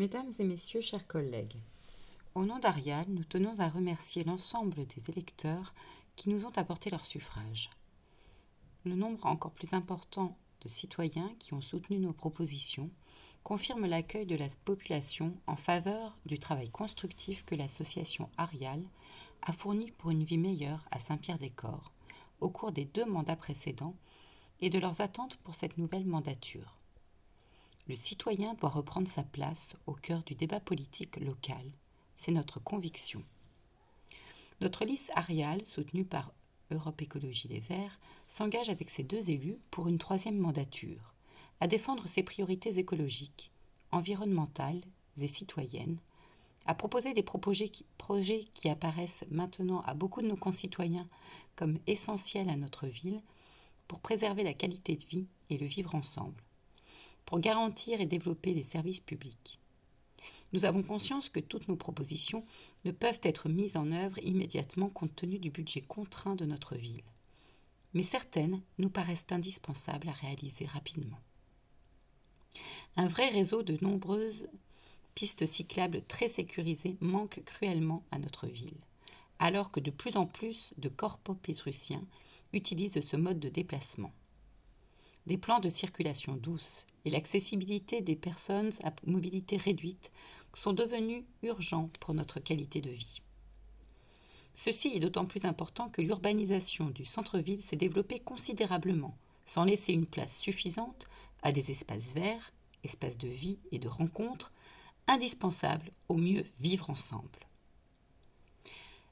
Mesdames et messieurs, chers collègues, au nom d'Arial, nous tenons à remercier l'ensemble des électeurs qui nous ont apporté leur suffrage. Le nombre encore plus important de citoyens qui ont soutenu nos propositions confirme l'accueil de la population en faveur du travail constructif que l'association Arial a fourni pour une vie meilleure à Saint-Pierre-des-Corps au cours des deux mandats précédents et de leurs attentes pour cette nouvelle mandature. Le citoyen doit reprendre sa place au cœur du débat politique local. C'est notre conviction. Notre liste Arial, soutenue par Europe Écologie Les Verts, s'engage avec ses deux élus pour une troisième mandature, à défendre ses priorités écologiques, environnementales et citoyennes, à proposer des projets qui apparaissent maintenant à beaucoup de nos concitoyens comme essentiels à notre ville pour préserver la qualité de vie et le vivre ensemble, pour garantir et développer les services publics. Nous avons conscience que toutes nos propositions ne peuvent être mises en œuvre immédiatement compte tenu du budget contraint de notre ville. Mais certaines nous paraissent indispensables à réaliser rapidement. Un vrai réseau de nombreuses pistes cyclables très sécurisées manque cruellement à notre ville, alors que de plus en plus de pétruciens utilisent ce mode de déplacement. Des plans de circulation douce et l'accessibilité des personnes à mobilité réduite sont devenus urgents pour notre qualité de vie. Ceci est d'autant plus important que l'urbanisation du centre-ville s'est développée considérablement, sans laisser une place suffisante à des espaces verts, espaces de vie et de rencontre, indispensables au mieux vivre ensemble.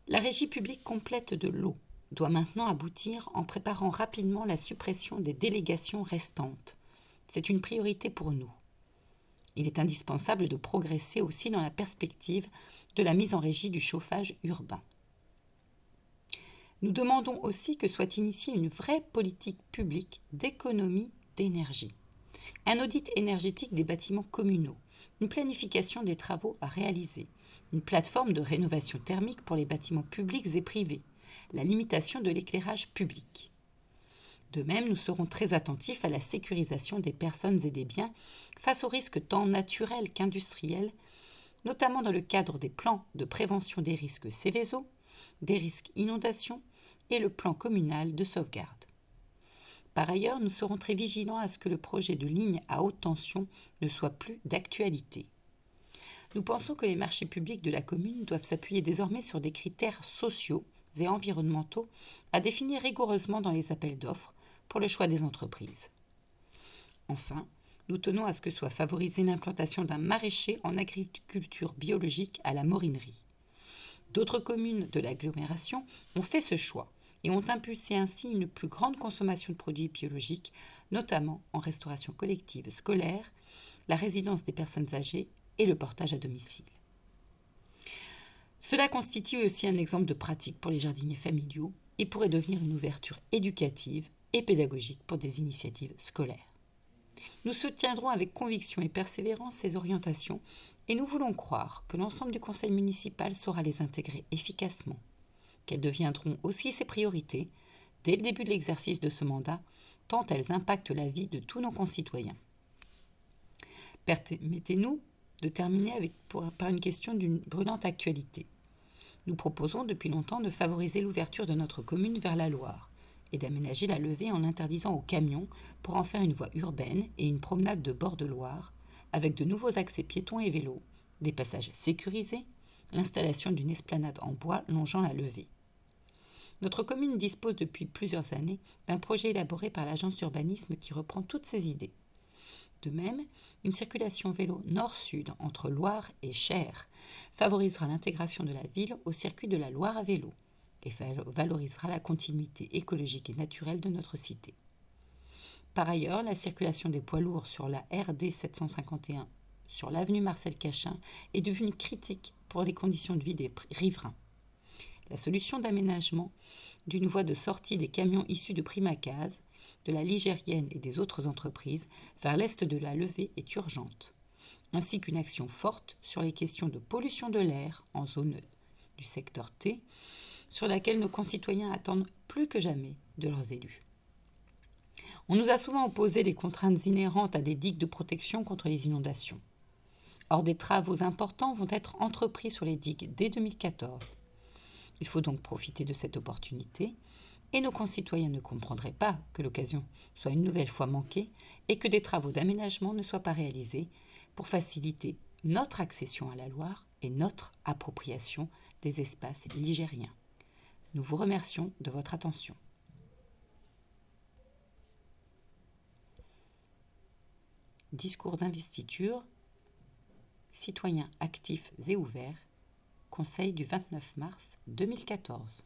La régie publique complète de l'eau doit maintenant aboutir en préparant rapidement la suppression des délégations restantes. C'est une priorité pour nous. Il est indispensable de progresser aussi dans la perspective de la mise en régie du chauffage urbain. Nous demandons aussi que soit initiée une vraie politique publique d'économie d'énergie, un audit énergétique des bâtiments communaux, une planification des travaux à réaliser, une plateforme de rénovation thermique pour les bâtiments publics et privés, la limitation de l'éclairage public. De même, nous serons très attentifs à la sécurisation des personnes et des biens face aux risques tant naturels qu'industriels, notamment dans le cadre des plans de prévention des risques Céveso, des risques inondations et le plan communal de sauvegarde. Par ailleurs, nous serons très vigilants à ce que le projet de ligne à haute tension ne soit plus d'actualité. Nous pensons que les marchés publics de la commune doivent s'appuyer désormais sur des critères sociaux et environnementaux à définir rigoureusement dans les appels d'offres pour le choix des entreprises. Enfin, nous tenons à ce que soit favorisée l'implantation d'un maraîcher en agriculture biologique à la morinerie. D'autres communes de l'agglomération ont fait ce choix et ont impulsé ainsi une plus grande consommation de produits biologiques, notamment en restauration collective scolaire, la résidence des personnes âgées et le portage à domicile. Cela constitue aussi un exemple de pratique pour les jardiniers familiaux et pourrait devenir une ouverture éducative et pédagogique pour des initiatives scolaires. Nous soutiendrons avec conviction et persévérance ces orientations et nous voulons croire que l'ensemble du conseil municipal saura les intégrer efficacement, qu'elles deviendront aussi ses priorités dès le début de l'exercice de ce mandat, tant elles impactent la vie de tous nos concitoyens. Permettez-nous de terminer par une question d'une brûlante actualité. Nous proposons depuis longtemps de favoriser l'ouverture de notre commune vers la Loire et d'aménager la levée en interdisant aux camions pour en faire une voie urbaine et une promenade de bord de Loire, avec de nouveaux accès piétons et vélos, des passages sécurisés, l'installation d'une esplanade en bois longeant la levée. Notre commune dispose depuis plusieurs années d'un projet élaboré par l'agence d'urbanisme qui reprend toutes ces idées. De même, une circulation vélo nord-sud entre Loire et Cher favorisera l'intégration de la ville au circuit de la Loire à vélo et valorisera la continuité écologique et naturelle de notre cité. Par ailleurs, la circulation des poids lourds sur la RD 751 sur l'avenue Marcel Cachin est devenue critique pour les conditions de vie des riverains. La solution d'aménagement d'une voie de sortie des camions issus de Primacase de la Ligérienne et des autres entreprises vers l'est de la levée est urgente, ainsi qu'une action forte sur les questions de pollution de l'air en zone du secteur T, sur laquelle nos concitoyens attendent plus que jamais de leurs élus. On nous a souvent opposé les contraintes inhérentes à des digues de protection contre les inondations. Or, des travaux importants vont être entrepris sur les digues dès 2014. Il faut donc profiter de cette opportunité et nos concitoyens ne comprendraient pas que l'occasion soit une nouvelle fois manquée et que des travaux d'aménagement ne soient pas réalisés pour faciliter notre accession à la Loire et notre appropriation des espaces ligériens. Nous vous remercions de votre attention. Discours d'investiture, citoyens actifs et ouverts, Conseil du 29 mars 2014.